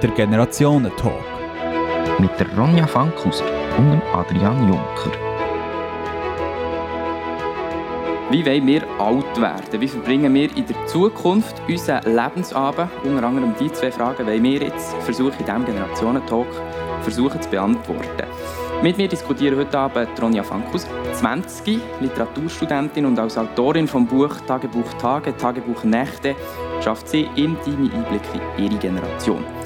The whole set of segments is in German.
Der Generationentalk. Mit der Ronja Fankhauser und dem Adrian Juncker. Wie wollen wir alt werden? Wie verbringen wir in der Zukunft unseren Lebensabend? Unter anderem diese zwei Fragen wollen wir jetzt versuchen, in diesem Generationentalk versuchen zu beantworten. Mit mir diskutieren heute Abend Ronja Fankus, 20, Literaturstudentin und als Autorin vom Buch Tagebuch Tage, Tagebuch Nächte schafft sie intime Einblicke in ihre Generation.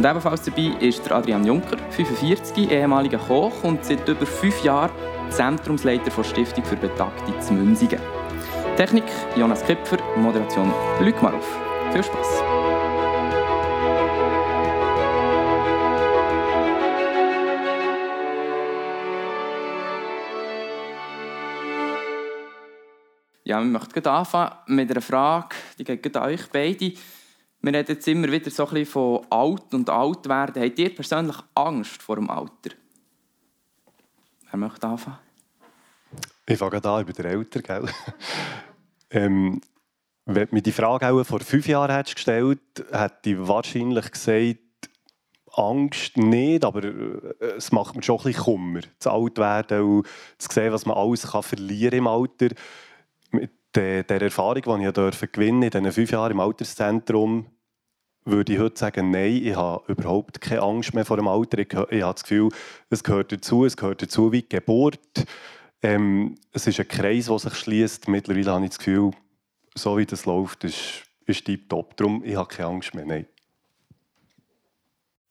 Und ebenfalls dabei ist der Adrian Juncker, 45, ehemaliger Koch und seit über fünf Jahren Zentrumsleiter der Stiftung für Betagte zu Münzigen. Technik Jonas Kipfer, Moderation Luc Marouf. Viel Spaß! Ja, wir möchten anfangen mit einer Frage, die geht an euch beide. Wir reden jetzt immer wieder so ein von alt und alt werden. Habt ihr persönlich Angst vor dem Alter? Wer möchte anfangen? Ich fange an über den Eltern. Gell? ähm, wenn du mir die Frage auch vor fünf Jahren hättest gestellt hätte ich wahrscheinlich gesagt, Angst nicht, aber äh, es macht mir schon ein bisschen Kummer, zu alt werden und zu sehen, was man alles kann verlieren im Alter. Mit der, der Erfahrung, die ich durfte gewinnen in diesen fünf Jahren im Alterszentrum, würde ich heute sagen, nein, ich habe überhaupt keine Angst mehr vor dem Alter. Ich, ich habe das Gefühl, es gehört dazu, es gehört dazu wie die Geburt. Ähm, es ist ein Kreis, der sich schließt. Mittlerweile habe ich das Gefühl, so wie das läuft, ist, ist tiptop. Darum ich habe keine Angst mehr, nein.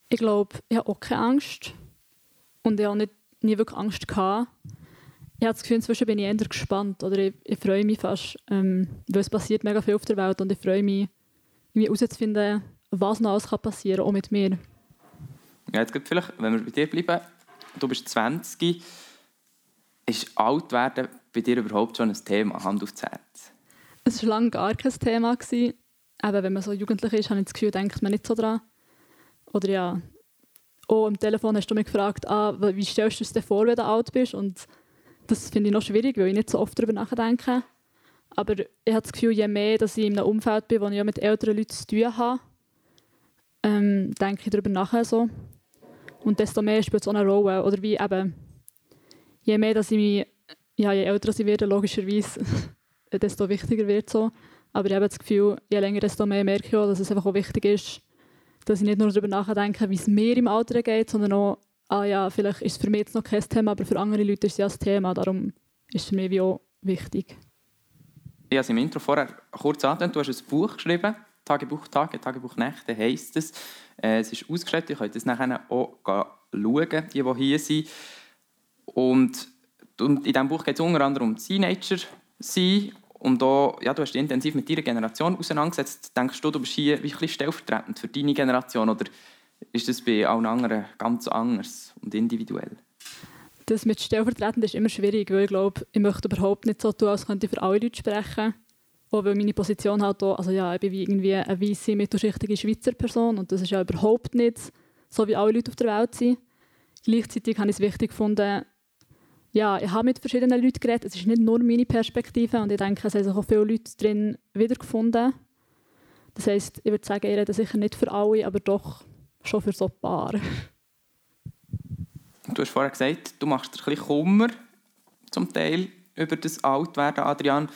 Ich glaube, ich habe auch keine Angst. Und ich habe nicht, nie wirklich Angst gehabt. Ich habe das Gefühl, inzwischen bin ich eher gespannt. Oder ich, ich freue mich fast, ähm, weil es passiert mega viel auf der Welt und ich freue mich, herauszufinden, was noch alles passieren kann, auch mit mir. Ja, jetzt vielleicht, wenn wir bei dir bleiben, du bist 20, ist alt werden bei dir überhaupt schon ein Thema, Hand aufs Herz? Es war lange gar kein Thema. Gewesen. Eben, wenn man so jugendlich ist, habe ich das Gefühl, denkt man nicht so dran. Oder ja, oh, am Telefon hast du mich gefragt, ah, wie stellst du es dir vor, wenn du alt bist? Und das finde ich noch schwierig, weil ich nicht so oft darüber nachdenke. Aber ich habe das Gefühl, je mehr dass ich in einem Umfeld bin, wo ich mit älteren Leuten zu tun habe, ähm, denke ich darüber nach. So. Und desto mehr spielt es auch eine Rolle. Oder wie eben, je mehr dass ich mich, ja, je älter ich werde, logischerweise, desto wichtiger wird so. Aber ich habe das Gefühl, je länger, desto mehr merke ich auch, dass es einfach auch wichtig ist, dass ich nicht nur darüber nachdenke, wie es mir im Alter geht, sondern auch, ah ja, vielleicht ist es für mich jetzt noch kein Thema, aber für andere Leute ist es ja ein Thema. Darum ist es für mich auch wichtig. Ich habe es im Intro vorher kurz angedeutet, du hast ein Buch geschrieben, Tagebuch Tage, Tagebuch Nächte heisst es. Äh, es ist ausgeschrieben, ihr könnt es nachher auch schauen, die, die hier sind. Und, in diesem Buch geht es unter anderem um Teenager sein. Und da, ja, du hast dich intensiv mit deiner Generation auseinandergesetzt. Denkst du, du bist hier ein stellvertretend für deine Generation oder ist das bei allen anderen ganz anders und individuell? Das mit stellvertretend ist immer schwierig, weil ich glaube, ich möchte überhaupt nicht so tun, als könnte ich für alle Leute sprechen. Auch weil meine Position halt auch, also ja, ich bin wie irgendwie eine weiße, mittelschichtige Schweizer Person und das ist ja überhaupt nicht so, wie alle Leute auf der Welt sind. Gleichzeitig habe ich es wichtig gefunden, ja, ich habe mit verschiedenen Leuten geredet. Es ist nicht nur meine Perspektive und ich denke, es haben sich auch viele Leute drin wiedergefunden. Das heisst, ich würde sagen, ich rede sicher nicht für alle, aber doch schon für so ein paar. Du hast vorher gesagt, du machst dir ein bisschen Kummer zum Teil über das Altwerden, Adrian.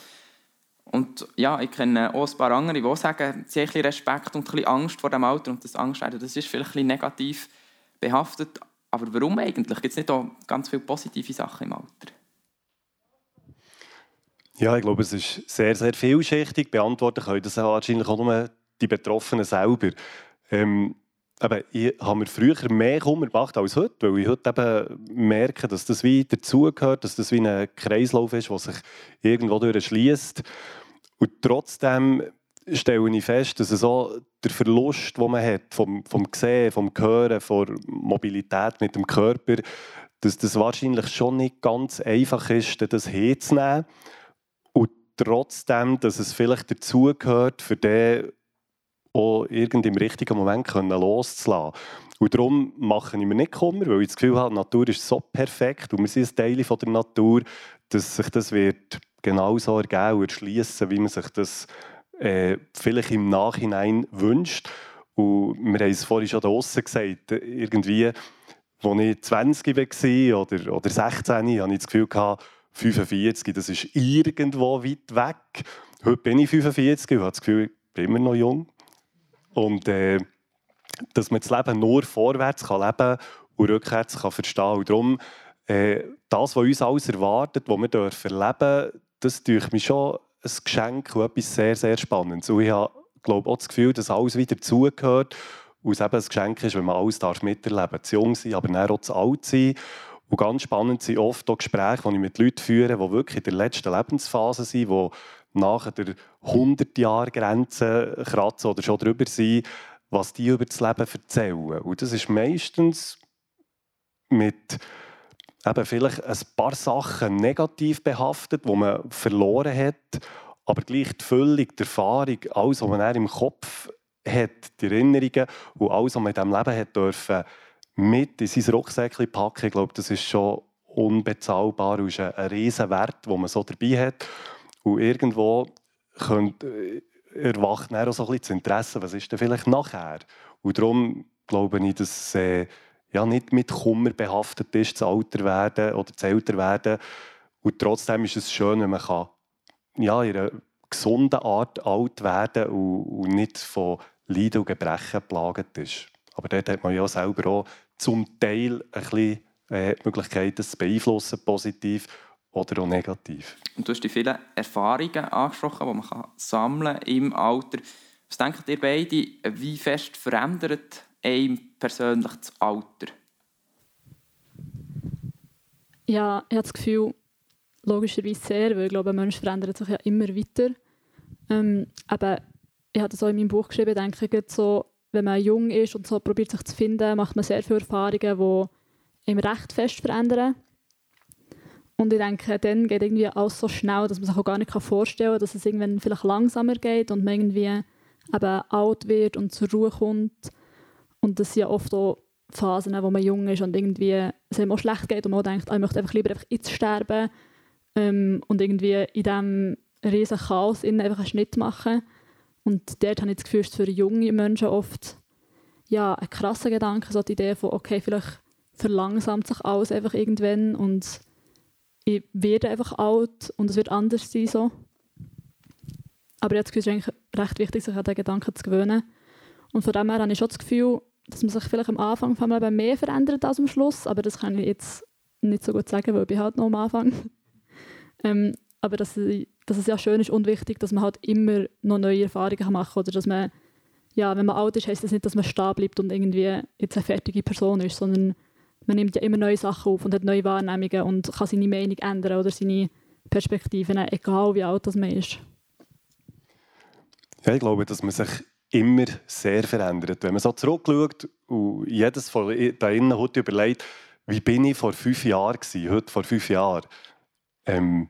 Und ja, ich kenne auch ein paar andere, die sagen, sie haben ein bisschen Respekt und ein bisschen Angst vor dem Alter. Und das Angstwerden, das ist vielleicht ein bisschen negativ behaftet. Aber warum eigentlich? Gibt es nicht auch ganz viele positive Sachen im Alter? Ja, ich glaube, es ist sehr, sehr vielschichtig. Beantworten können das wahrscheinlich auch nur die Betroffenen selber. Ähm, eben, ich habe mir früher mehr Kummer gemacht als heute, weil ich heute eben merke, dass das wie dazugehört, dass das wie ein Kreislauf ist, der sich irgendwo durchschließt. Und trotzdem stelle ich fest, dass so der Verlust, den man hat, vom, vom Sehen, vom Hören, von Mobilität mit dem Körper, dass das wahrscheinlich schon nicht ganz einfach ist, das herzunehmen. Und trotzdem, dass es vielleicht dazugehört, für den auch im richtigen Moment loszulassen. Und darum mache ich mir nicht Kummer, weil ich das Gefühl habe, die Natur ist so perfekt und wir sind ein Teil von der Natur, dass sich das wird genauso ergeben und erschließen, wie man sich das äh, vielleicht im Nachhinein wünscht. Und wir haben es vorhin schon draußen gesagt, irgendwie, als ich 20 war oder, oder 16, hatte ich das Gefühl, 45, das ist irgendwo weit weg. Heute bin ich 45 und habe das Gefühl, ich bin immer noch jung. Und äh, dass man das Leben nur vorwärts kann leben und rückwärts kann verstehen Und darum, äh, das, was uns alles erwartet, was wir dürfen erleben, das ist mich schon ein Geschenk und etwas sehr, sehr Spannendes. Und ich habe glaube auch das Gefühl, dass alles wieder zugehört und es eben ein Geschenk ist, wenn man alles darf miterleben darf. Zu jung sein, aber auch zu alt sein. Und ganz spannend sind oft auch Gespräche, die ich mit Leuten führe, die wirklich in der letzten Lebensphase sind, die nach der 100-Jahr-Grenze kratzen oder schon drüber sind, was die über das Leben erzählen. Und das ist meistens mit eben vielleicht ein paar Sachen negativ behaftet, wo man verloren hat, aber gleich die Füllung, die Erfahrung, alles, was man im Kopf hat, die Erinnerungen und alles, was man in diesem Leben hat dürfen, mit in sein Rucksäckchen packen, ich glaube, das ist schon unbezahlbar und ist ein riesen Wert, den man so dabei hat. Und irgendwo könnt, äh, erwacht dann auch so ein bisschen das Interesse, was ist denn vielleicht nachher? Und darum glaube ich, dass äh, ja, nicht mit Kummer behaftet ist, zu alter werden oder zu älter werden. Und trotzdem ist es schön, wenn man kann, ja, in einer gesunden Art alt werden und, und nicht von Leiden und Gebrechen plagt ist. Aber dort hat man ja selber auch zum Teil ein bisschen äh, die Möglichkeit, das zu beeinflussen, positiv oder auch negativ. Und du hast die vielen Erfahrungen angesprochen, die man kann sammeln im Alter. Was denkt ihr beide, wie fest verändert einem persönlich das Alter? Ja, ich habe das Gefühl, logischerweise sehr, weil ich glaube, ein Mensch verändert sich ja immer weiter. Ähm, aber ich habe das auch in meinem Buch geschrieben, denke ich, so, wenn man jung ist und so probiert sich zu finden, macht man sehr viele Erfahrungen, die ihm recht fest verändern. Und ich denke, dann geht irgendwie alles so schnell, dass man sich auch gar nicht vorstellen kann, dass es irgendwann vielleicht langsamer geht und man irgendwie eben alt wird und zur Ruhe kommt. Und das sind ja oft auch Phasen, wo man jung ist und irgendwie es einem auch schlecht geht und man denkt, ah, ich möchte einfach lieber einfach jetzt sterben ähm, und irgendwie in diesem riesen Chaos einfach einen Schnitt machen. Und dort habe ich das Gefühl, ist für junge Menschen oft ja, ein krasser Gedanke, so die Idee von, okay, vielleicht verlangsamt sich alles einfach irgendwann und ich werde einfach alt und es wird anders sein. So. Aber jetzt ist es eigentlich recht wichtig, sich an diesen Gedanken zu gewöhnen. Und von dem her habe ich schon das Gefühl, dass man sich vielleicht am Anfang vom Leben mehr verändert als am Schluss. Aber das kann ich jetzt nicht so gut sagen, weil ich halt noch am Anfang. ähm, aber dass, dass es ja schön ist und wichtig, dass man halt immer noch neue Erfahrungen machen kann. Oder dass man, ja, wenn man alt ist, heisst das nicht, dass man stehen bleibt und irgendwie jetzt eine fertige Person ist, sondern man nimmt ja immer neue Sachen auf und hat neue Wahrnehmungen und kann seine Meinung ändern oder seine Perspektiven, egal wie alt das man ist. Ja, ich glaube, dass man sich immer sehr verändert. Wenn man so zurückschaut und jedes von da innen heute überlegt, wie bin ich vor fünf Jahren gewesen, heute vor fünf Jahren. Ähm,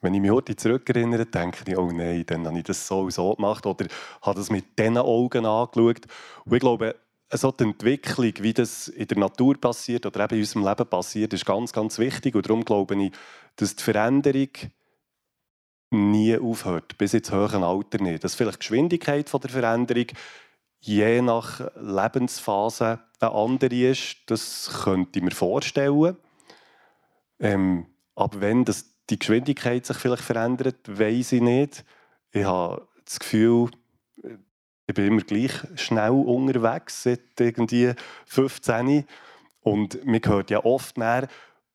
wenn ich mich heute zurückerinnere, denke ich, oh nein, dann habe ich das so und so gemacht oder habe das mit diesen Augen angeschaut. Und ich glaube, so die Entwicklung, wie das in der Natur passiert oder eben in unserem Leben passiert, ist ganz, ganz wichtig. Und darum glaube ich, dass die Veränderung nie aufhört, bis ins höhere Alter nicht. Dass vielleicht die Geschwindigkeit der Veränderung je nach Lebensphase eine andere ist, das könnte ich mir vorstellen. Ähm, aber wenn das, die Geschwindigkeit sich vielleicht verändert, weiß ich nicht. Ich habe das Gefühl, ich bin immer gleich schnell unterwegs, seit irgendwie 15. Und man hört ja oft mehr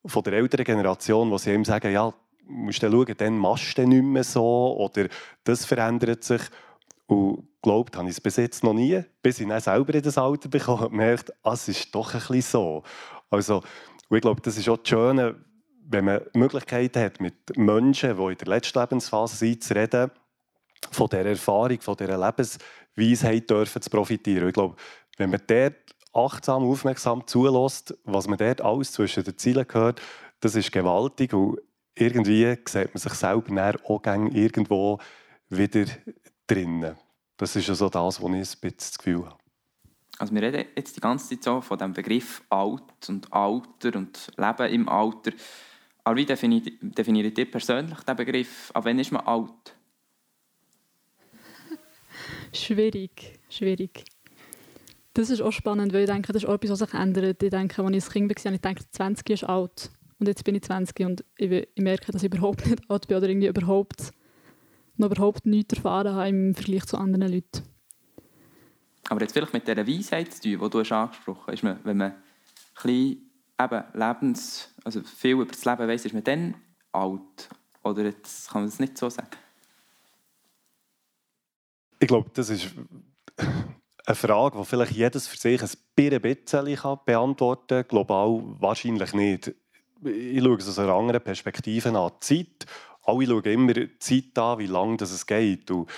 von der älteren Generation, wo sie sagen, ja, musst du schauen, dann machst du nicht mehr so oder das verändert sich. Und glaubt habe ich es bis jetzt noch nie, bis ich dann selber in das Alter bekomme und merkt, ah, es ist doch ein bisschen so. Also, ich glaube, das ist auch das Schöne, wenn man Möglichkeiten hat, mit Menschen, die in der letzten Lebensphase sind, zu reden, von dieser Erfahrung, von dieser Lebensweisheit dürfen zu profitieren. Ich glaube, wenn man dort achtsam, aufmerksam zulässt, was man dort alles zwischen den Zielen gehört, das ist gewaltig und irgendwie sieht man sich selber auch irgendwo wieder drinnen. Das ist also das, was ich ein bisschen das Gefühl habe. Also wir reden jetzt die ganze Zeit so von dem Begriff Alt und Alter und Leben im Alter. Aber wie definiert ihr persönlich den Begriff? Ab wann ist man alt? Schwierig, schwierig. Das ist auch spannend, weil ich denke, das ist auch etwas, was sich ändert. Ich denke, als ich ein Kind war, ich denke, 20 ist alt. Und jetzt bin ich 20 und ich, merke, dass ich überhaupt nicht alt bin oder irgendwie überhaupt, noch überhaupt nichts erfahren habe im Vergleich zu anderen Leuten. Aber jetzt vielleicht mit dieser Weisheit die du hast angesprochen hast, wenn man ein bisschen eben Lebens, also viel über das Leben weiss, ist man dann alt? Oder jetzt kann man das nicht so sagen? Ich glaube, das ist eine Frage, die vielleicht jedes für sich ein bisschen beantworten kann. Global wahrscheinlich nicht. Ich schaue es aus einer anderen Perspektive an. Die Zeit, alle schauen immer die Zeit an, wie lange es geht. Und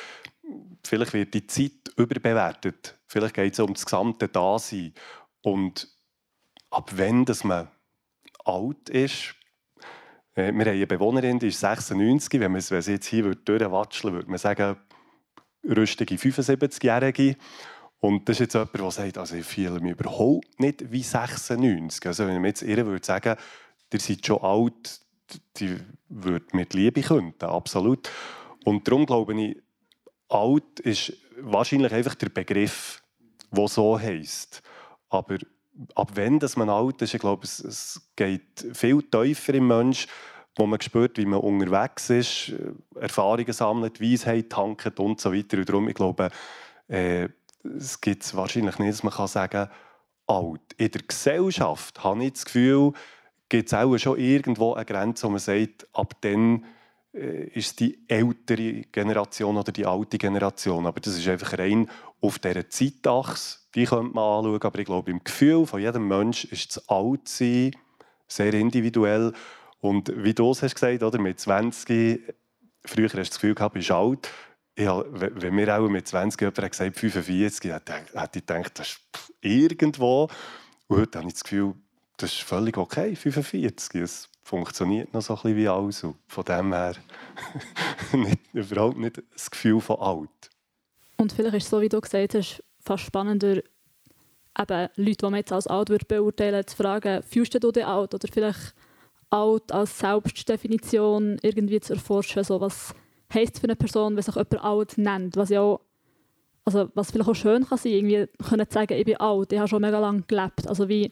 vielleicht wird die Zeit überbewertet. Vielleicht geht es um das gesamte Dasein. Und ab wann dass man alt ist, äh, wir haben eine Bewohnerin, die ist 96. Wenn, man, sie jetzt hier durchwatscheln würde, würde man sagen, rüstige 75-Jährige. Und das ist jetzt jemand, der sagt, also ich fühle mich überhaupt nicht wie 96. Also wenn ich jetzt ihr würde sagen, ihr seid schon alt, die würde mit Liebe könnten, absolut. Und darum glaube ich, alt ist wahrscheinlich einfach der Begriff, der so heisst. Aber ab dass man alt ist, ich glaube, es, es geht viel tiefer im Mensch, wo man spürt, wie man unterwegs ist, Erfahrungen sammelt, Weisheit tankt und so weiter. Und darum, ich glaube, äh, es gibt es wahrscheinlich nicht, dass man kann sagen alt. In der Gesellschaft habe ich das Gefühl, gibt es auch schon irgendwo eine Grenze, wo man sagt, ab dann äh, ist die ältere Generation oder die alte Generation. Aber das ist einfach rein auf dieser Zeitachse, die könnte man anschauen. Aber ich glaube, im Gefühl von jedem Menschen ist das Altsein sehr individuell. Und wie du es hast gesagt, oder, mit 20, früher hast du das Gefühl gehabt, bist alt. Ja, wenn mir auch mit 20 jemand gesagt 45, hätte ich gedacht, das ist irgendwo. Und heute habe ich das Gefühl, das ist völlig okay, 45. Es funktioniert noch so ein bisschen wie alles. Und von dem her nicht, überhaupt nicht das Gefühl von alt. Und vielleicht ist es so, wie du gesagt hast, fast spannender, eben Leute, die man jetzt als alt beurteilen zu fragen, fühlst du dich alt? Oder vielleicht alt als Selbstdefinition irgendwie zu erforschen. So, was heisst für eine Person, wenn sich jemand alt nennt? Was ja auch, also was vielleicht auch schön kann sein, irgendwie können sagen, ich bin alt, ich habe schon mega lange gelebt. Also wie,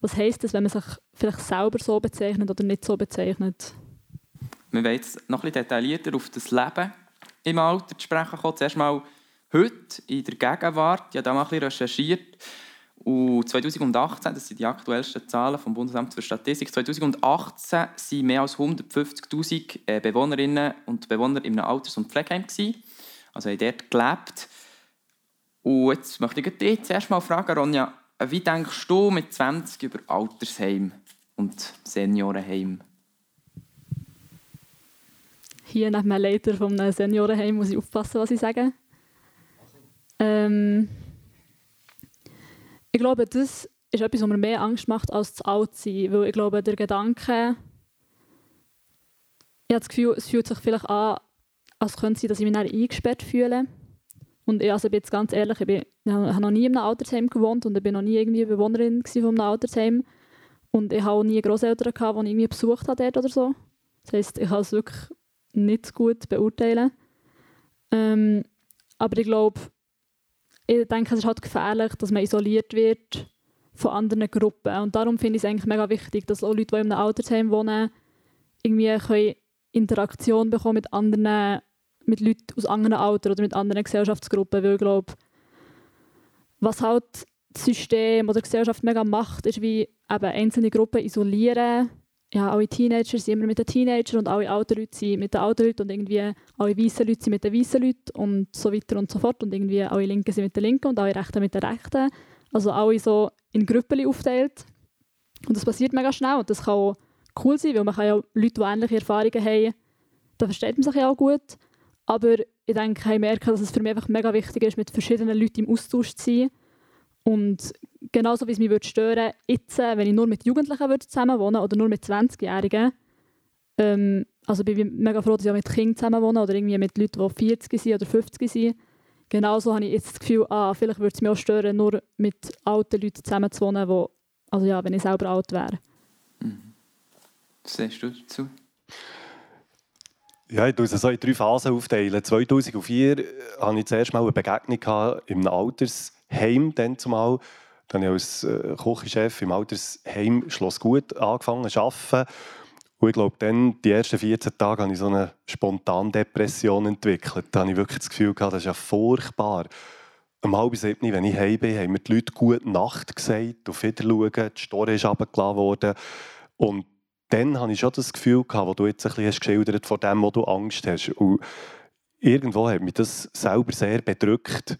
was heisst das, wenn man sich vielleicht selber so bezeichnet oder nicht so bezeichnet? Wir wollen jetzt noch ein detaillierter auf das Leben im Alter zu sprechen kommen. Zuerst mal heute in der Gegenwart. Ich habe da mal ein bisschen recherchiert. Und 2018, das sind die aktuellsten Zahlen vom Bundesamt für Statistik, 2018 waren mehr als 150'000 äh, Bewohnerinnen und Bewohner in einem Alters- und Pflegeheim. Also haben dort gelebt. Und jetzt möchte ich dich zuerst mal fragen, Ronja, wie denkst du mit 20 über Altersheim und Seniorenheim? Hier neben dem Leiter vom Seniorenheim muss ich aufpassen, was ich sage. Ähm, ich glaube, das ist etwas, was mir mehr Angst macht als das Altsein. Weil ich glaube, der Gedanke, ich habe das Gefühl, es fühlt sich vielleicht an, als könnte sein, dass ich mich eingesperrt fühle. Und ich, also, bin jetzt ganz ehrlich, ich, bin, ich habe noch nie in einem Altersheim gewohnt und ich bin noch nie irgendwie Bewohnerin von einem Altersheim. Und ich habe auch nie Großeltern die ich irgendwie besucht habe dort oder so. Das heisst, ich kann es wirklich nicht gut beurteilen. Ähm, aber ich glaube, ich denke, es ist halt gefährlich, dass man isoliert wird von anderen Gruppen. Und darum finde ich es eigentlich mega wichtig, dass auch Leute, die in einem Altersheim wohnen, irgendwie können Interaktion bekommen mit anderen mit Leuten aus anderen Altern oder mit anderen Gesellschaftsgruppen, weil ich glaube, was halt das System oder die Gesellschaft mega macht, ist wie eben einzelne Gruppen isolieren. Ja, alle Teenager sind immer mit den Teenagern und alle alten Leute sind mit den alten Leuten und irgendwie alle weißen Leute sind mit den weißen Leuten und so weiter und so fort und irgendwie alle Linken sind mit den Linken und alle Rechten mit den Rechten. Also alle so in Gruppen aufteilt. Und das passiert mega schnell und das kann auch cool sein, weil man kann ja Leute, die ähnliche Erfahrungen haben, da versteht man sich ja auch gut. Aber ich denke, ich merke, dass es für mich einfach mega wichtig ist, mit verschiedenen Leuten im Austausch zu sein. Und genauso wie es mich würde stören jetzt, wenn ich nur mit Jugendlichen würde zusammenwohnen oder nur mit 20-Jährigen. Ähm, also bin ich mega froh, dass ich auch mit Kindern zusammenwohne oder irgendwie mit Leuten, die 40 sind oder 50 sind. Genauso habe ich jetzt das Gefühl, ah, vielleicht würde es mich auch stören, nur mit alten Leuten zusammenzuwohnen, wo, also ja, wenn ich selber alt wäre. Mhm. Was sagst du dazu? Ja, ich tue es so in drei Phasen aufteilen. 2004 hatte ich zuerst mal eine Begegnung in einem Altersheim Heim dann zumal. Dann habe ich als äh, Küchenchef im Altersheim Schloss Gut angefangen zu arbeiten. Und ich glaube, dann, die ersten 14 Tage, habe ich so eine Spontandepression entwickelt. Da habe ich wirklich das Gefühl gehabt, das ist ja furchtbar. Um halb sieben, wenn ich heim bin, haben mir die Leute «Gute Nacht» gesagt, auf Wiederschauen, die Store ist runtergelassen worden. Und dann hatte ich schon das Gefühl, gehabt, wo du jetzt ein bisschen hast geschildert vor dem, wo du Angst hast. Und irgendwo hat mich das selber sehr bedrückt.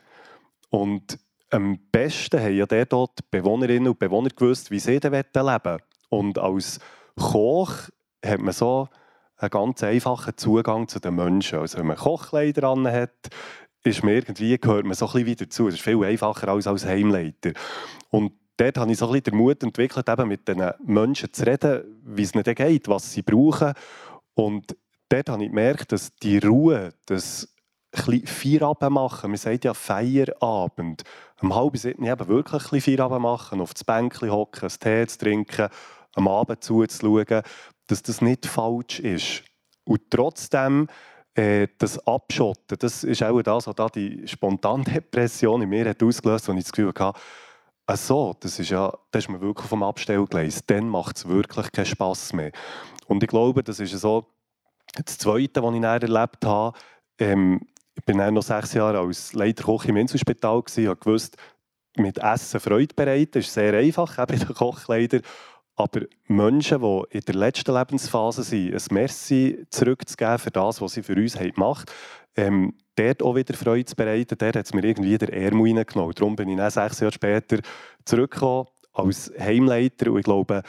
Und am besten haben ja dort die Bewohnerinnen und Bewohner gewusst, wie sie leben wollen. Und als Koch hat man so einen ganz einfachen Zugang zu den Menschen. Also wenn man Kochkleider an hat, ist man irgendwie, gehört man so ein wieder zu. Es ist viel einfacher als als Heimleiter. Und dort habe ich so ein bisschen den Mut entwickelt, eben mit den Menschen zu reden, wie es ihnen geht, was sie brauchen. Und dort habe ich gemerkt, dass die Ruhe, das Feierabend machen, man sagt ja Feierabend, um halb sieben eben wirklich ein bisschen Feierabend machen, auf das Bänkchen hocken, einen Tee zu trinken, am Abend zuzuschauen, dass das nicht falsch ist. Und trotzdem äh, das Abschotten, das ist auch das, was da die Spontandepression in mir hat ausgelöst hat, wo ich das Gefühl hatte, Ach das ist ja, das ist mir wirklich vom Abstellgleis. Dann macht es wirklich keinen Spass mehr. Und ich glaube, das ist so das Zweite, was ich erlebt habe. Ähm, ich bin noch sechs Jahre als Leiter Koch im Inselspital und wusste, mit Essen Freude bereiten ist sehr einfach, eben in den Kochkleidern. Aber Menschen, die in der letzten Lebensphase sind, ein Merci zurückzugeben für das, was sie für uns gemacht haben, ähm, dort auch wieder Freude zu bereiten, der hat es mir irgendwie der Ärmel reingenommen. Darum bin ich dann sechs Jahre später zurückgekommen als Heimleiter und ich glaube,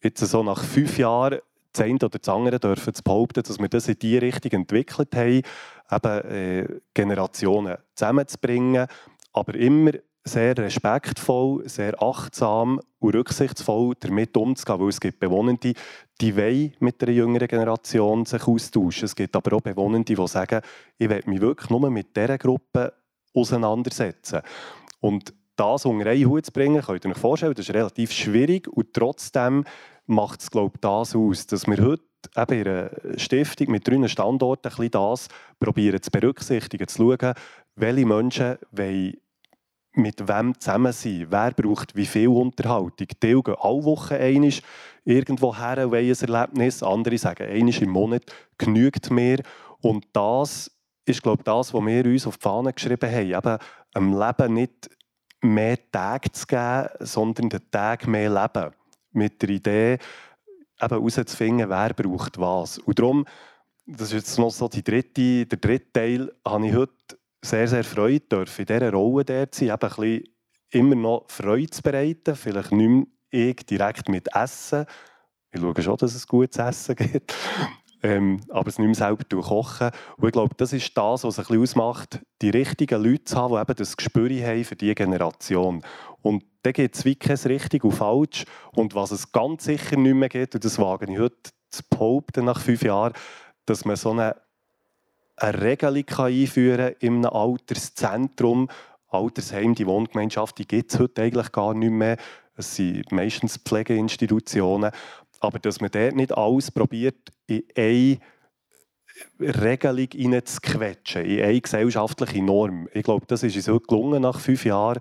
jetzt so nach fünf Jahren das eine oder das andere dürfen zu behaupten, dass wir das in diese Richtung entwickelt haben, eben äh, Generationen zusammenzubringen, aber immer sehr respektvoll, sehr achtsam und rücksichtsvoll damit umzugehen, weil es gibt Bewohnende, die wollen mit der jüngeren Generation sich austauschen. Es gibt aber auch Bewohnende, die sagen, ich will mich wirklich nur mit dieser Gruppe auseinandersetzen. Und das unter einen Hut zu bringen, könnt ihr euch vorstellen, das ist relativ schwierig und trotzdem macht es, glaube ich, das aus, dass wir heute eben einer Stiftung mit drei Standorten ein bisschen das probieren zu berücksichtigen, zu schauen, welche Menschen wollen mit wem zusammen sein, wer braucht wie viel Unterhaltung. Die gehen alle Wochen einmal irgendwo her und ein Erlebnis, andere sagen, einmal im Monat genügt mir. Und das ist, glaube ich, das, was wir uns auf die Fahne geschrieben haben, eben am Leben nicht mehr Tage zu geben, sondern den Tag mehr leben. Mit der Idee, eben herauszufinden, wer braucht was. Und darum, das ist jetzt noch so die dritte, der dritte Teil, habe ich heute sehr, sehr Freude dürfen, in dieser Rolle dort sein, eben ein bisschen immer noch Freude zu bereiten, vielleicht nicht mehr ich direkt mit Essen. Ich schaue schon, dass es gutes Essen gibt. Ähm, aber es nicht mehr selber kochen. Und ich glaube, das ist das, was es ausmacht, die richtigen Leute zu haben, die eben das Gespür haben für diese Generation. Und da gibt es wie kein richtig und falsch. Und was es ganz sicher nicht mehr gibt, und das wage ich heute zu behaupten nach fünf Jahren, dass man so eine eine Regelung einführen kann in einem Alterszentrum. Altersheim, die Wohngemeinschaft, die gibt es heute eigentlich gar nicht mehr. Es sind meistens Pflegeinstitutionen. Aber dass man dort nicht alles probiert, in eine Regelung hineinzuquetschen, in eine gesellschaftliche Norm. Ich glaube, das ist uns heute gelungen nach fünf Jahren.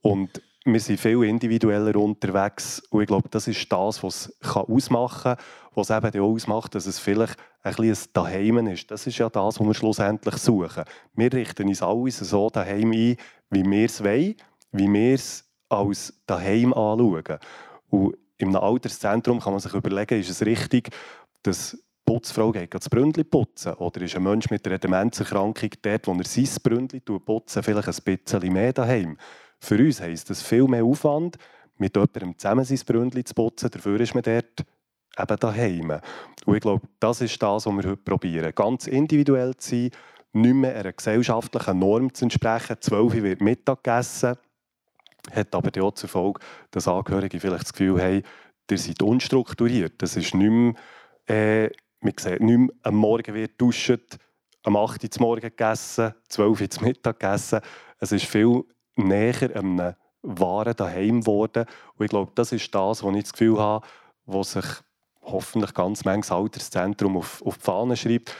Und wir sind viel individueller unterwegs und ich glaube, das ist das, was es ausmachen kann, was es eben auch ausmacht, dass es vielleicht ein bisschen ein Daheim ist. Das ist ja das, was wir schlussendlich suchen. Wir richten uns alles so daheim ein, wie wir es wollen, wie wir es als daheim anschauen. Und im Alterszentrum kann man sich überlegen, ist es richtig, dass Putzfrau geht das Bründli putzen oder ist ein Mensch mit einer Demenzerkrankung dort, wo er sein Bründli putzen vielleicht ein bisschen mehr daheim. Für uns heisst das viel mehr Aufwand, mit jemandem zusammen sein Bründchen zu putzen. Dafür ist man dort eben daheim. Und ich glaube, das ist das, was wir heute probieren. Ganz individuell zu sein, nicht mehr einer gesellschaftlichen Norm zu entsprechen. Zwölf wird Mittag gegessen, hat aber auch zur Folge, dass Angehörige vielleicht das Gefühl haben, ihr seid unstrukturiert. Das ist nicht mehr, äh, man sieht nicht mehr, am Morgen wird duscht, am 8 Uhr zum Morgen gegessen, 12 Uhr zum Mittag gegessen. Es ist viel näher einem wahren Daheim geworden. Und ich glaube, das ist das, was ich das Gefühl habe, was sich hoffentlich ganz manches Alterszentrum auf, auf die Fahne schreibt.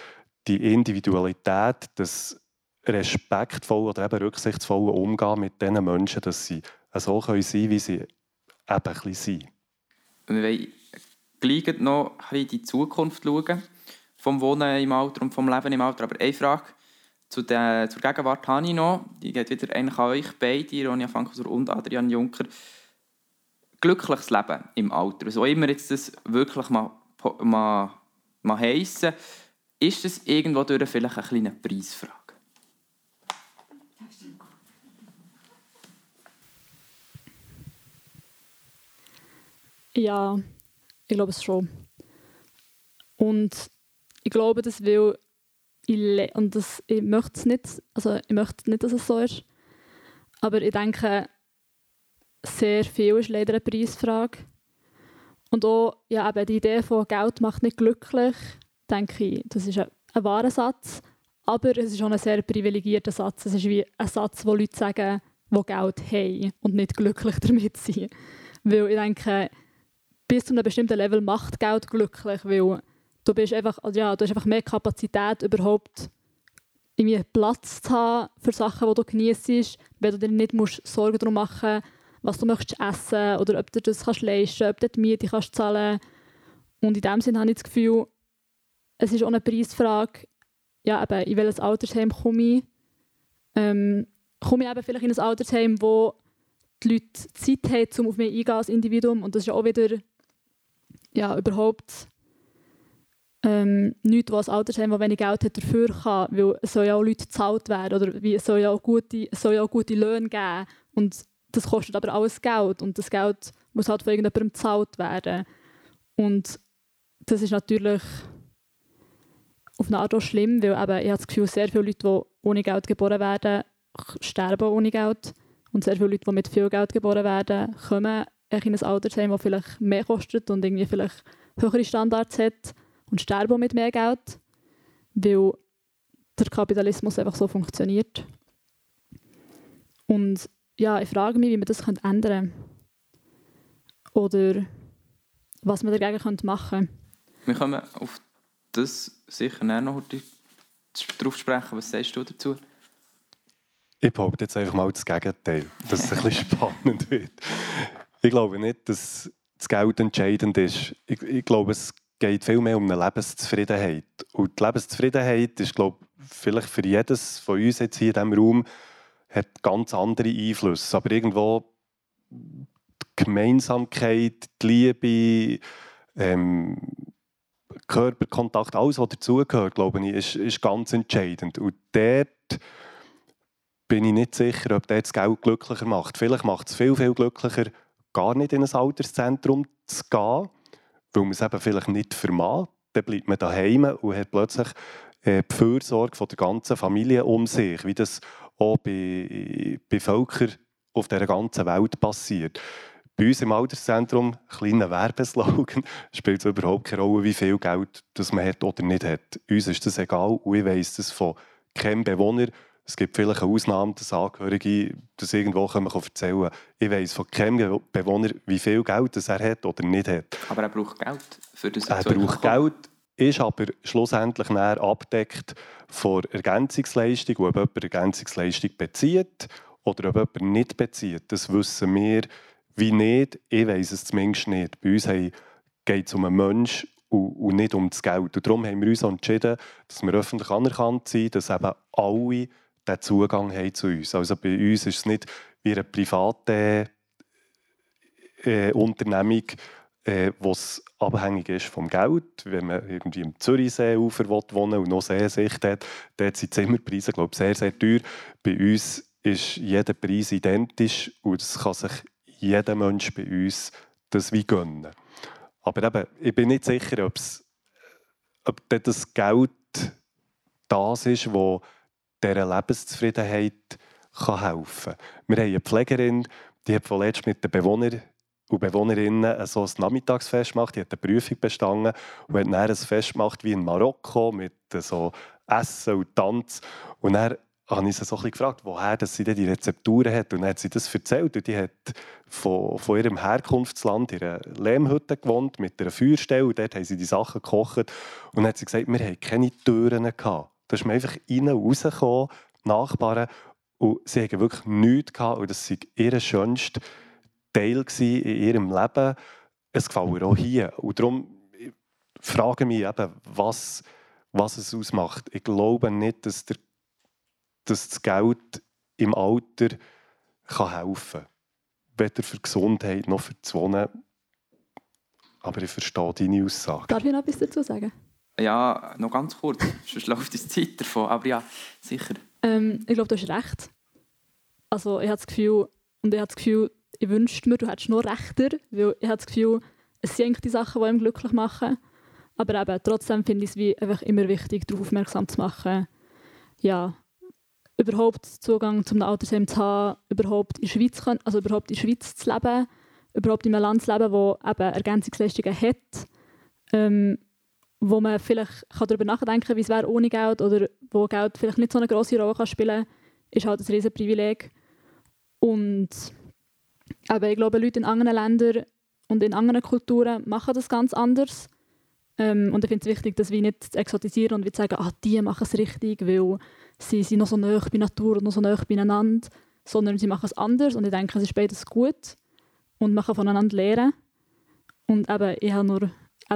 Die Individualität, das respektvoll oder eben rücksichtsvoll umgehen mit diesen Menschen, dass sie so können sein wie sie eben sind. Gleich noch in die Zukunft schauen, vom Wohnen im Alter und vom Leben im Alter. Aber eine Frage zu der, zur Gegenwart habe ich noch. Die geht wieder eigentlich an euch beide, Ronja Fankhauser und Adrian Juncker. Glückliches Leben im Alter, auch immer jetzt das wirklich mal, mal, mal heissen, ist das irgendwo durch vielleicht eine kleine Preisfrage? Ja, ich glaube es schon. Und ich glaube, das will ich und das, ich möchte es nicht, also ich möchte nicht, dass es so ist. Aber ich denke, sehr viel ist leider eine Preisfrage. Und auch ja, eben die Idee von Geld macht nicht glücklich, denke ich, das ist ein, ein wahrer Satz. Aber es ist auch ein sehr privilegierter Satz. Es ist wie ein Satz, wo Leute sagen, die Geld haben und nicht glücklich damit sind. Weil ich denke, bis zu einem bestimmten Level macht Geld glücklich, weil du bist einfach, also ja, du hast einfach mehr Kapazität überhaupt irgendwie Platz zu haben für Sachen, die du genießt, wenn du dir nicht musst Sorgen darum machen musst, was du möchtest essen oder ob du das kannst leisten ob du die Miete kannst zahlen Und in dem Sinne habe ich das Gefühl, es ist auch eine Preisfrage, ja, eben, in welches Altersheim komme ich. Ähm, komme ich eben vielleicht in ein Altersheim, wo die Leute Zeit haben, um auf mich eingehen als Individuum. Und das ist auch wieder ja, überhaupt ähm, nichts, was Altersheim, das wenig Geld hat, dafür kann, weil es soll ja auch Leute gezahlt werden oder wie, es soll ja auch gute, es soll ja auch gute Löhne geben. Und das kostet aber alles Geld. Und das Geld muss halt von irgendjemandem gezahlt werden. Und das ist natürlich auf eine Art auch schlimm, weil eben, ich habe das Gefühl, sehr viele Leute, die ohne Geld geboren werden, sterben ohne Geld. Und sehr viele Leute, die mit viel Geld geboren werden, kommen in ein Altersheim, das vielleicht mehr kostet und irgendwie vielleicht höhere Standards hat und sterben mit mehr Geld, weil der Kapitalismus einfach so funktioniert. Und ja, ich frage mich, wie man das ändern könnte. Oder was man dagegen machen könnte. Wir kommen auf das sicher noch heute drauf sprechen. Was sagst du dazu? Ich behaupte jetzt einfach mal das Gegenteil, dass es ein bisschen spannend wird. Ich glaube nicht, dass das Geld entscheidend ist. Ich, ich glaube, es geht viel mehr um eine Lebenszufriedenheit. Und die Lebenszufriedenheit ist, glaube ich, vielleicht für jedes von uns jetzt hier in diesem Raum hat ganz andere Einflüsse. Aber irgendwo die Gemeinsamkeit, die Liebe, ähm, Körperkontakt, alles, was dazugehört, glaube ich, ist, ist ganz entscheidend. Und dort bin ich nicht sicher, ob das Geld glücklicher macht. Vielleicht macht es viel, viel glücklicher, gar nicht in ein Alterszentrum zu gehen, weil man es eben vielleicht nicht vermag. Dann bleibt man daheim und hat plötzlich äh, die Fürsorge von der ganzen Familie um sich, wie das auch bei, bei Völkern auf der ganzen Welt passiert. Bei uns im Alterszentrum, kleiner Werbeslogan, spielt es überhaupt keine Rolle, wie viel Geld das man hat oder nicht hat. Uns ist das egal und ich weiss das von keinem Bewohner, es gibt vielleicht eine Ausnahme, dass Angehörige das irgendwo können erzählen können. Ich weiss von keinem Bewohner, wie viel Geld er hat oder nicht hat. Aber er braucht Geld für das Er braucht Geld, ist aber schlussendlich näher abdeckt von Ergänzungsleistung, ob jemand Ergänzungsleistung bezieht oder ob jemand nicht bezieht. Das wissen wir wie nicht. Ich weiss es zumindest nicht. Bei uns geht es um einen Menschen und, nicht um das Geld. Und darum haben wir uns entschieden, dass wir öffentlich anerkannt sind, dass eben alle den Zugang haben zu uns. Also bei uns ist es nicht wie eine private äh, Unternehmung, äh, was abhängig ist vom Geld. Wenn man irgendwie im Zürichseeufer wohnen und noch Seesicht hat, dort sind die Zimmerpreise glaube ich, sehr, sehr teuer. Bei uns ist jeder Preis identisch und es kann sich jeder Mensch bei uns das wie gönnen. Aber eben, ich bin nicht sicher, ob's, ob das Geld das ist, was dieser Lebenszufriedenheit kann helfen kann. Wir haben eine Pflegerin, die hat vorletzt mit den Bewohnern und Bewohnerinnen so ein Nachmittagsfest gemacht. Die hat eine Prüfung bestanden und hat dann ein Fest gemacht wie in Marokko mit so Essen und Tanz. Und dann habe ich sie so gefragt, woher dass sie die Rezepturen hat. Und dann hat sie das erzählt. Und die hat von, von ihrem Herkunftsland in einer Lehmhütte gewohnt, mit einer Feuerstelle. Und dort haben sie die Sachen gekocht. Und dann hat sie gesagt, wir hatten keine Türen. Gehabt. Da ist man einfach rein und rausgekommen Nachbarn und sie hatten wirklich nichts gehabt und das war ihr schönster Teil in ihrem Leben. Es gefällt mir auch hier. Und darum frage ich mich eben, was, was es ausmacht. Ich glaube nicht, dass, der, dass das Geld im Alter kann helfen kann. Weder für Gesundheit noch für das Wohnen. Aber ich verstehe deine Aussage. Darf ich noch etwas dazu sagen? Ja, noch ganz kurz, sonst läuft die Zeit davon. Aber ja, sicher. Ähm, ich glaube, du hast recht. Also ich habe das Gefühl, und ich habe das Gefühl, ich wünschte mir, du hättest noch rechter, weil ich habe das Gefühl, es sind eigentlich die Sachen, die einem glücklich machen. Aber eben, trotzdem finde ich es wie einfach immer wichtig, darauf aufmerksam zu machen, ja, überhaupt Zugang zum Altersheim zu haben, überhaupt in der Schweiz, also überhaupt in der Schweiz zu leben, überhaupt in einem Land zu leben, das eben Ergänzungsleistungen hat, ähm, wo man vielleicht kann darüber nachdenken kann, wie es wäre ohne Geld oder wo Geld vielleicht nicht so eine große Rolle kann spielen kann, ist halt ein riesen Privileg. Und aber ich glaube, Leute in anderen Ländern und in anderen Kulturen machen das ganz anders. Ähm, und ich finde es wichtig, dass wir nicht exotisieren und wir sagen, ah, die machen es richtig, weil sie sind noch so nah bei Natur und noch so nah beieinander, sondern sie machen es anders und ich denke, es ist beides gut und kann voneinander lernen. Und eben, ich habe nur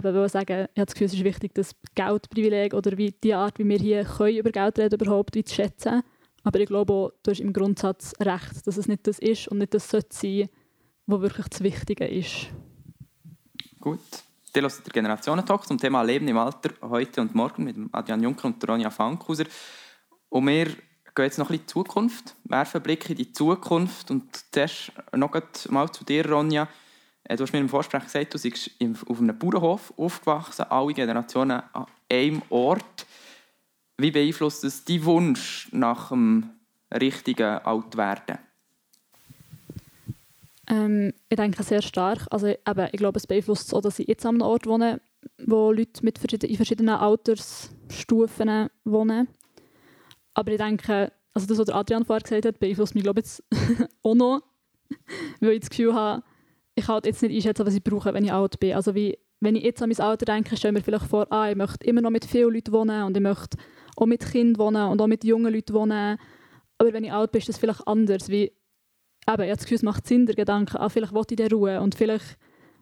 eben sagen, ich habe das Gefühl, es ist wichtig, das Geldprivileg oder wie die Art, wie wir hier können über Geld reden überhaupt zu schätzen. Aber ich glaube auch, du hast im Grundsatz recht, dass es nicht das ist und nicht das sollte sein, was wirklich das Wichtige ist. Gut. Ihr hört den Generationentalk zum Thema Leben im Alter heute und morgen mit Adrian Juncker und Ronja Fankhauser. Und wir gehen jetzt noch ein bisschen in die Zukunft, werfen einen Blick in die Zukunft. Und zuerst noch mal zu dir, Ronja. Äh, du hast mir im Vorsprech gesagt, du bist auf einem Bauernhof aufgewachsen, alle Generationen an einem Ort. Wie beeinflusst das deinen Wunsch nach dem richtigen Altwerden? Ähm, ich denke sehr stark. Also, eben, ich glaube, es beeinflusst so, dass ich jetzt an einem Ort wohne, wo Leute mit verschiedenen, in verschiedenen Altersstufen wohnen. Aber ich denke, also das, was Adrian vorher gesagt hat, beeinflusst mich glaube ich, jetzt auch noch. weil ich das Gefühl habe, ich kann jetzt nicht einschätzen, was ich brauche, wenn ich alt bin. Also wie, wenn ich jetzt an mein Alter denke, stelle ich mir vielleicht vor, ah, ich möchte immer noch mit vielen Leuten wohnen und ich möchte auch mit Kindern wohnen und auch mit jungen Leuten wohnen. Aber wenn ich alt bin, ist das vielleicht anders. Wie, eben, ich habe das Gefühl, es macht Sinn, der Gedanke, ah, vielleicht will ich der Ruhe und vielleicht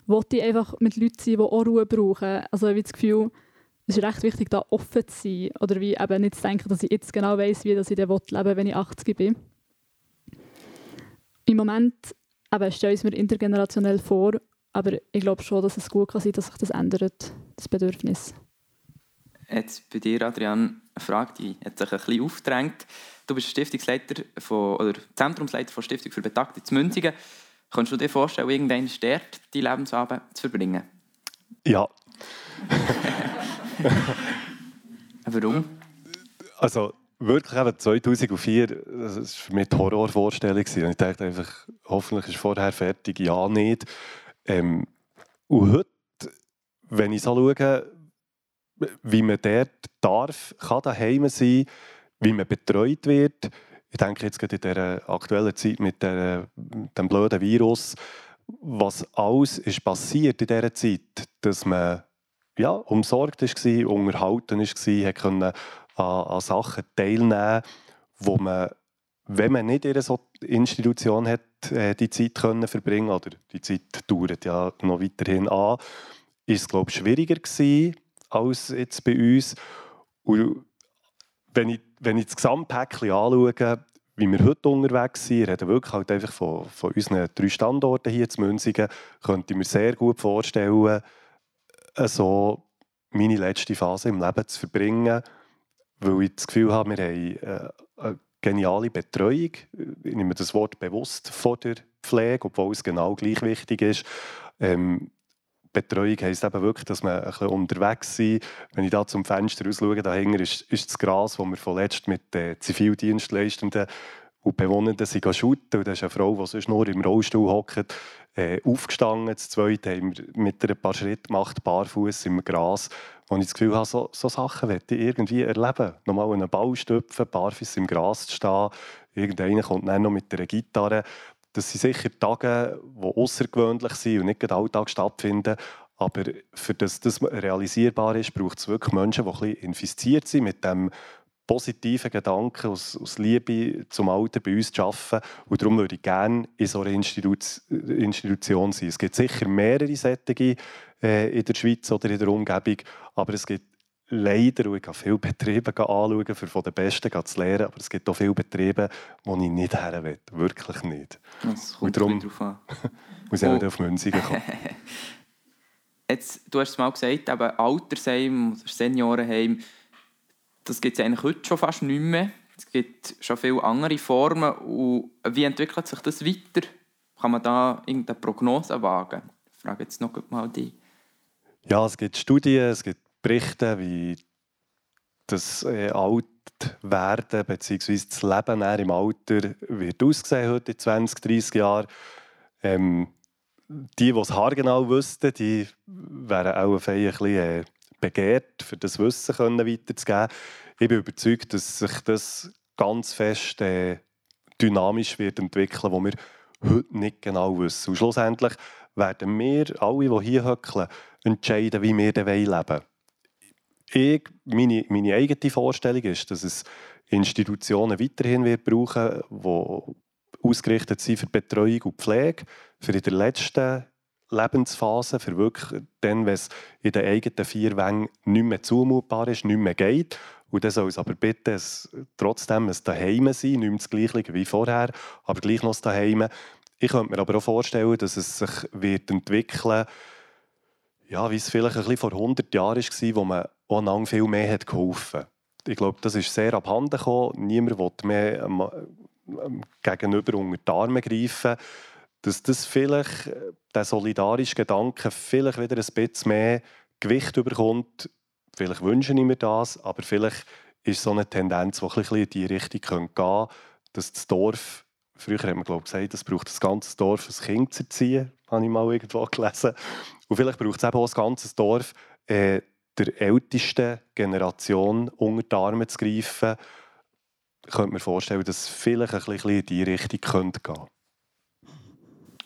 will ich einfach mit Leuten sein, die auch Ruhe brauchen. Also ich habe das Gefühl, es ist recht wichtig, da offen zu sein oder wie eben nicht zu denken, dass ich jetzt genau weiß, wie dass ich leben will, wenn ich 80 bin. Im Moment stelle ich es mir intergenerationell vor, aber ich glaube schon, dass es gut kann sein dass sich das ändert, das Bedürfnis. Jetzt bei dir, Adrian, eine Frage, die hat sich ein bisschen aufgedrängt. Du bist Stiftungsleiter von, oder Zentrumsleiter von Stiftung für Betagte zu Münzigen. Kannst du dir vorstellen, irgendwann dort die Lebensabend zu verbringen? Ja. Warum? Also wirklich eben 2004, das war für mich die Horrorvorstellung. Ich dachte einfach, hoffentlich ist vorher fertig, ja, nicht. Ähm, und heute, wenn ich so schaue, wie man dort darf, kann daheim sein, wie man betreut wird. Ich denke jetzt gerade in dieser aktuellen Zeit mit, der, dem blöden Virus, was alles ist passiert in dieser Zeit, dass man ja, umsorgt war, unterhalten war, konnte an, an Sachen teilnehmen, wo man, wenn man nicht in einer Institution hat, äh, die Zeit können verbringen oder die Zeit dauert ja noch weiterhin an, ist es glaube ich schwieriger gewesen als jetzt bei uns. Und wenn ich, wenn ich das Gesamtpäckchen anschaue, wie wir heute unterwegs sind, reden wirklich halt einfach von, von unseren drei Standorten hier in Münzigen, könnte ich mir sehr gut vorstellen, äh, so meine letzte Phase im Leben zu verbringen, weil ich das Gefühl habe, wir haben äh, eine geniale Betreuung. Ich nehme das Wort bewusst vor der Pflege, obwohl es genau gleich wichtig ist. Ähm, Betreuung heisst eben wirklich, dass wir ein bisschen unterwegs sind. Wenn ich da zum Fenster rausschaue, dahinter ist, ist das Gras, das wir vorletzt mit den Zivildienstleistenden und Bewohnenden sind shooten. Und das ist eine Frau, die sonst nur im Rollstuhl hockt, äh, aufgestanden. Das zweite haben wir mit ein paar Schritten gemacht, barfuß im Gras. Und ich das Gefühl habe, so, so Sachen möchte ich irgendwie erleben. Nochmal einen Ball stüpfen, barfuß im Gras zu stehen. Irgendeiner kommt dann noch mit einer Gitarre. Das sind sicher Tage, die außergewöhnlich sind und nicht Alltag stattfinden. Aber für das das realisierbar ist, braucht es wirklich Menschen, die ein bisschen infiziert sind mit dem positiven Gedanken, aus, aus Liebe zum Alter bei uns zu arbeiten. Und darum würde ich gerne in so einer Institu Institution sein. Es gibt sicher mehrere Sättige äh, in der Schweiz oder in der Umgebung, aber es gibt leider, und ich habe viele Betriebe anschauen, um von den Besten zu lernen, aber es gibt auch viele Betriebe, wo ich nicht her will. Wirklich nicht. Das kommt und darum drauf an. muss ich oh. auf Münzigen kommen. Jetzt, du hast es mal gesagt, eben Altersheim oder Seniorenheim, das gibt es eigentlich heute schon fast nicht mehr. Es gibt schon viele andere Formen. Und wie entwickelt sich das weiter? Kann man da irgendeine Prognose wagen? Ich frage jetzt noch mal die. Ja, es gibt Studien, es gibt Berichte, wie das äh, Altwerden bzw. das Leben im Alter wird aussehen heute in 20, 30 Jahren. Ähm, die, die es haargenau wüssten, die wären auch ein bisschen äh, begehrt, für das Wissen können weiterzugeben. Ich bin überzeugt, dass sich das ganz fest äh, dynamisch wird entwickeln, wo wir heute nicht genau wissen. Und schlussendlich werden wir alle, die hier hocken, entscheiden, wie wir leben wollen. Ich, meine, meine eigene Vorstellung ist, dass es Institutionen weiterhin wird brauchen, die ausgerichtet sind für Betreuung und Pflege, für in der letzten Lebensphase, für wirklich dann, wenn es in den eigenen vier Wängen nicht mehr zumutbar ist, nicht mehr geht. Und dann soll es aber bitte es, trotzdem ein Daheim sein, nicht mehr das Gleiche wie vorher, aber gleich noch ein Daheim. Ich könnte mir aber auch vorstellen, dass es sich wird entwickeln ja, wie es vielleicht ein bisschen vor 100 Jahren war, wo man auch viel mehr hat geholfen hat. Ich glaube, das ist sehr abhanden gekommen. Niemand will mehr ähm, gegenüber unter die Arme greifen dass das vielleicht, äh, der solidarische Gedanke vielleicht wieder ein bisschen mehr Gewicht bekommt. Vielleicht wünsche ich mir das, aber vielleicht ist so eine Tendenz, die ein bisschen in die Richtung gehen könnte, dass das Dorf, früher haben wir glaube ich, gesagt, es braucht das ganze Dorf, ein Kind zu erziehen, habe ich mal irgendwo gelesen. Und vielleicht braucht es eben auch das ganze Dorf, äh, der ältesten Generation unter die Arme zu greifen. Ich könnte mir vorstellen, dass es vielleicht ein bisschen in diese Richtung gehen könnte.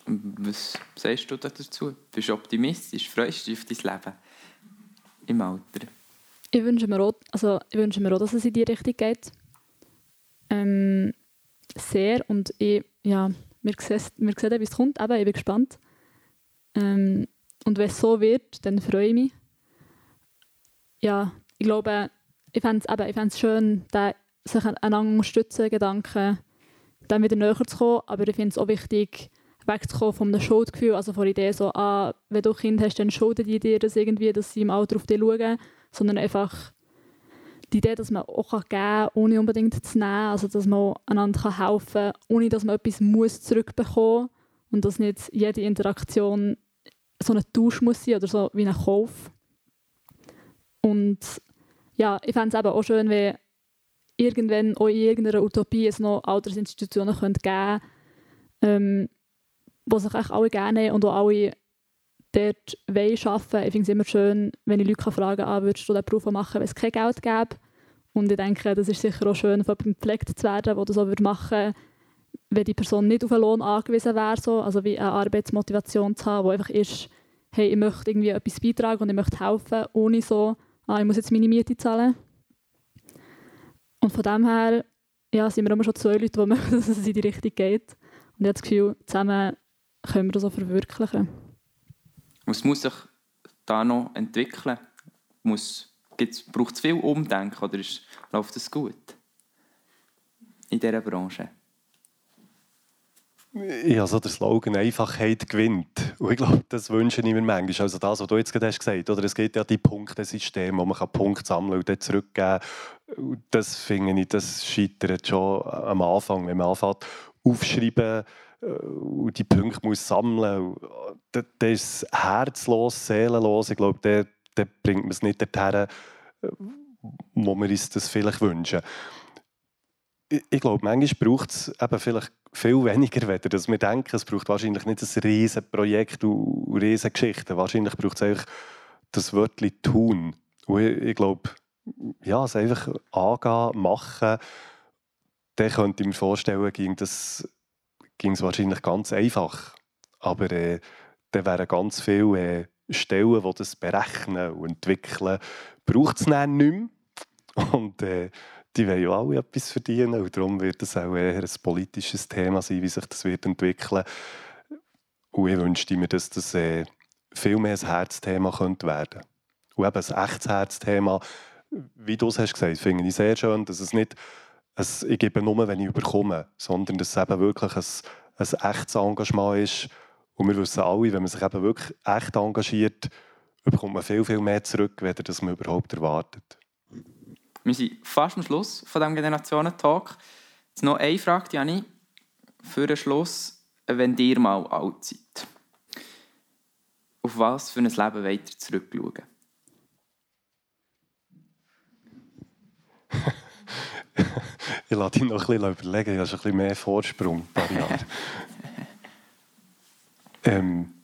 Was sagst du dazu? Bist du optimistisch? Freust du dich auf dein Leben im Alter? Ich wünsche mir auch, also ich wünsche mir auch dass es in die Richtung geht. Ähm, sehr. Und ich, ja, wir sehen, wir sehen wie es kommt. Eben, ich bin gespannt. Ähm, und wenn es so wird, dann freue ich mich. Ja, ich glaube, ich fände es schön, sich einander unterstützen, Gedanken, dann wieder näher zu kommen. Aber ich finde es auch wichtig, wegzukommen einem Schuldgefühl, also von der Idee so, ah, wenn du Kind hast, dann schulden die dir das irgendwie, dass sie im Alter auf dich schauen, sondern einfach die Idee, dass man auch geben kann, ohne unbedingt zu nehmen, also dass man einander helfen kann, ohne dass man etwas muss zurückbekommen und dass nicht jede Interaktion so ein Tausch muss sein oder so wie ein Kauf. Und ja, ich fände es eben auch schön, wenn irgendwann auch in irgendeiner Utopie es noch Altersinstitutionen geben. Könnte, ähm, wo sich eigentlich alle gerne und auch alle dort wollen arbeiten. Ich finde es immer schön, wenn ich Leute fragen kann, ah, würdest du diesen Beruf machen, wenn es kein Geld gäbe? Und ich denke, das ist sicher auch schön, von jemandem gepflegt zu werden, der das so machen würde, wenn die Person nicht auf einen Lohn angewiesen wäre, so, also wie eine Arbeitsmotivation zu haben, die einfach ist, hey, ich möchte irgendwie etwas beitragen und ich möchte helfen, ohne so, ah, ich muss jetzt meine Miete zahlen. Und von dem her ja, sind wir immer schon zwei Leute, die möchten, dass es in die Richtung geht. Und ich habe das Gefühl, zusammen können wir das auch verwirklichen. Was muss sich da noch entwickeln? Muss, braucht es viel Umdenken oder ist, läuft es gut in dieser Branche? Ja, so der Slogan «Einfachheit gewinnt». Und ich glaube, das wünsche ich mir manchmal. Also das, was du jetzt gerade hast gesagt hast. Es gibt ja die Punktesysteme, wo man Punkte sammeln und dann zurückgeben kann. Das finde ich, das scheitert schon am Anfang, wenn man anfängt aufschreiben und die Punkte muss sammeln muss. Das ist herzlos, seelenlos. Ich glaube, da bringt man es nicht dorthin, äh, wo wir uns das vielleicht wünschen. Ich, ich glaube, manchmal braucht es eben vielleicht viel weniger, weder dass wir denken. Es braucht wahrscheinlich nicht ein riesen Projekt und riesen Geschichten. Wahrscheinlich braucht es einfach das Wörtchen «tun». Und ich, ich glaube, ja, es einfach angehen, machen, dann könnte ich mir vorstellen, ging das ging es wahrscheinlich ganz einfach. Aber äh, dann wären ganz viele äh, Stellen, die das berechnen und entwickeln, braucht es dann nicht mehr. Und äh, die wollen ja alle etwas verdienen und darum wird es auch eher ein politisches Thema sein, wie sich das wird entwickeln Und ich wünschte mir, dass das äh, viel mehr ein Herzthema könnte werden Und eben ein echtes Herzthema, wie du es hast gesagt, finde ich sehr schön, dass es nicht ein, ich gebe nur, wenn ich überkomme, sondern dass es eben wirklich ein, ein echtes Engagement ist. Und wir wissen alle, wenn man sich eben wirklich echt engagiert, bekommt man viel, viel mehr zurück, als das man überhaupt erwartet. Wir sind fast am Schluss von diesem Generationentalk. Jetzt noch eine Frage, Jani, für den Schluss. Wenn ihr mal alt seid, auf was für ein Leben ihr zurückschauen? ich lasse dich noch ein bisschen überlegen. Ich habe ein bisschen mehr Vorsprung, ein paar Jahre. ähm,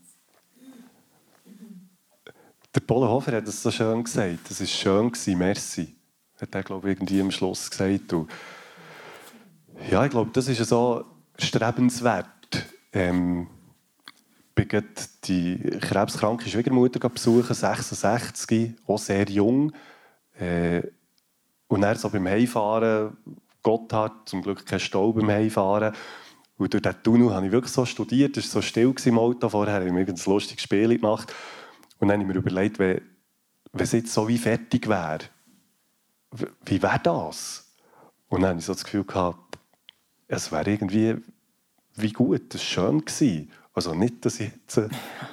der Paul Hofer hat es so schön gesagt. Es war schön, merci. Hat er, glaube ich, irgendwie am Schluss gesagt. Und ja, ich glaube, das ist so strebenswert. Ähm, ich bin die krebskranke Schwiegermutter besuchen, 66, auch sehr jung. Äh, und dann so beim Heimfahren, Gott hat zum Glück keinen Stau beim Heimfahren. Und durch diesen Tunnel habe ich wirklich so studiert, es war so still im Auto vorher, habe ich mir ein lustiges Spiel gemacht. Und dann habe ich mir überlegt, wenn, wenn es jetzt so wie fertig wäre, wie wäre das? Und dann hatte ich so das Gefühl, gehabt, es wäre irgendwie wie gut, es war schön. Gewesen. Also nicht, dass ich jetzt äh,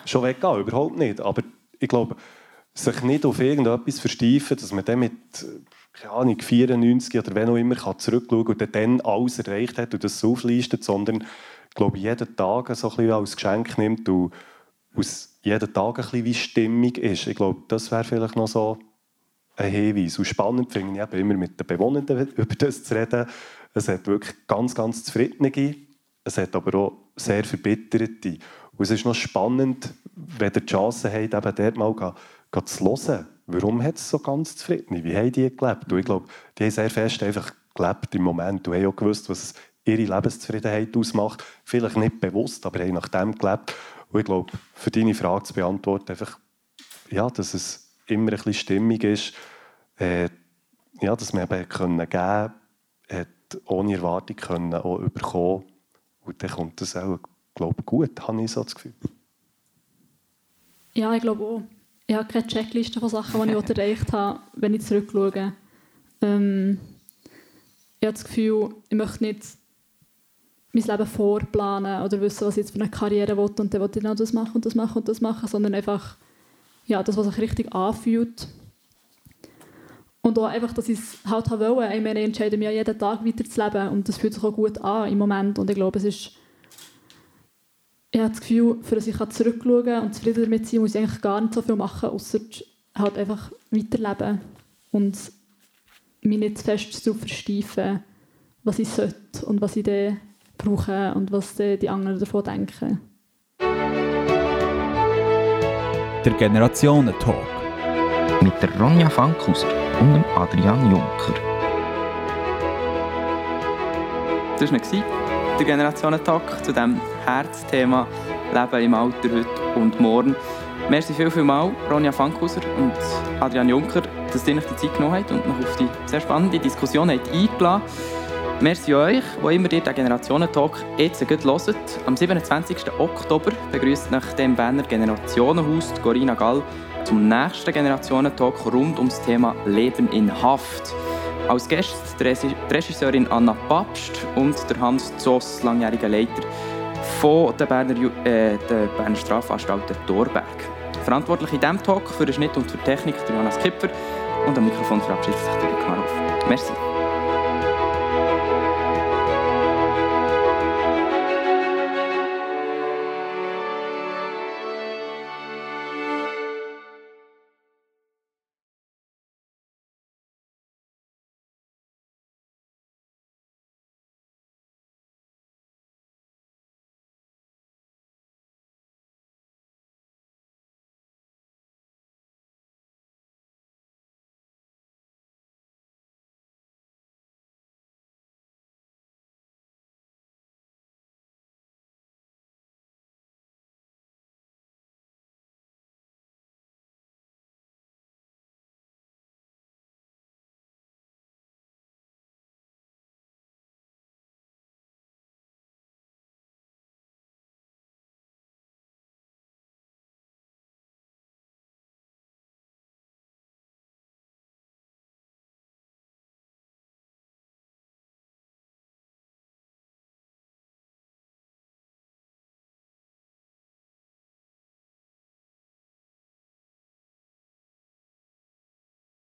schon weggehe, überhaupt nicht. Aber ich glaube, sich nicht auf irgendetwas versteifen, dass man dann mit keine Ahnung, 94 oder wenn auch immer kann und dann alles erreicht hat und das so auflistet, sondern ich glaube, jeden Tag so ein bisschen als Geschenk nimmt und aus jeden Tag ein bisschen wie Stimmung ist. Ich glaube, das wäre vielleicht noch so ein Hinweis. Und spannend finde ich immer mit den Bewohnern über das zu reden. Es hat wirklich ganz, ganz zufriedene, es hat aber auch sehr verbitterte. Und es ist noch spannend, wenn ihr die Chance habt, eben dort mal zu hören, warum hat es so ganz zufrieden? Wie haben die gelebt? Und ich glaube, die haben sehr fest einfach gelebt im Moment und haben auch gewusst, was ihre Lebenszufriedenheit ausmacht. Vielleicht nicht bewusst, aber haben nach dem gelebt. Und ich glaube, für deine Frage zu beantworten, einfach, ja, dass es immer ein bisschen stimmig ist, äh, ja, dass man eben können geben hat ohne Erwartung können auch überkommen und dann kommt das auch, glaube gut, habe ich so das Gefühl. Ja, ich glaube auch. Ich habe keine Checkliste von Sachen, die ich erreicht habe, wenn ich zurückschaue. Ähm, ich habe das Gefühl, ich möchte nicht mein Leben vorplanen oder wissen, was ich jetzt für eine Karriere will und dann will ich noch das machen und das machen und das machen, sondern einfach ja, das, was sich richtig anfühlt. Und auch einfach, dass ich es halt wollte. Ich meine, ich entscheide mich jeden Tag weiter zu leben und das fühlt sich auch gut an im Moment und ich glaube, es ist ich habe das Gefühl, für dass ich zurückschauen kann und zufrieden damit sein, muss ich eigentlich gar nicht so viel machen, außer halt einfach weiterleben und mich nicht zu fest zu versteifen, was ich sollte und was ich dann brauche und was die anderen davon denken. Der Generationentalk mit der Ronja Fankhauser und dem Adrian Juncker. Das war der Generationentalk zu diesem Herzthema Leben im Alter heute und morgen. Merci viel, viel mal, Ronja Fankhauser und Adrian Juncker, dass ihr euch die Zeit genommen habt und noch auf die sehr spannende Diskussion habt eingeladen Merci euch, wo immer ihr den Generationentalk jetzt gut hört. Am 27. Oktober begrüßt nach dem Banner Generationenhaus Corinna Gall zum nächsten Generationentalk rund ums Thema Leben in Haft. Als Gäste die Regisseurin Anna Papst und der Hans Zoss, langjähriger Leiter von der Berner, äh, der Berner Strafanstalt Thorberg. Verantwortlich in diesem Talk für den Schnitt und für die Technik der Jonas Kipper und am Mikrofon verabschiedet sich der Karov. Merci.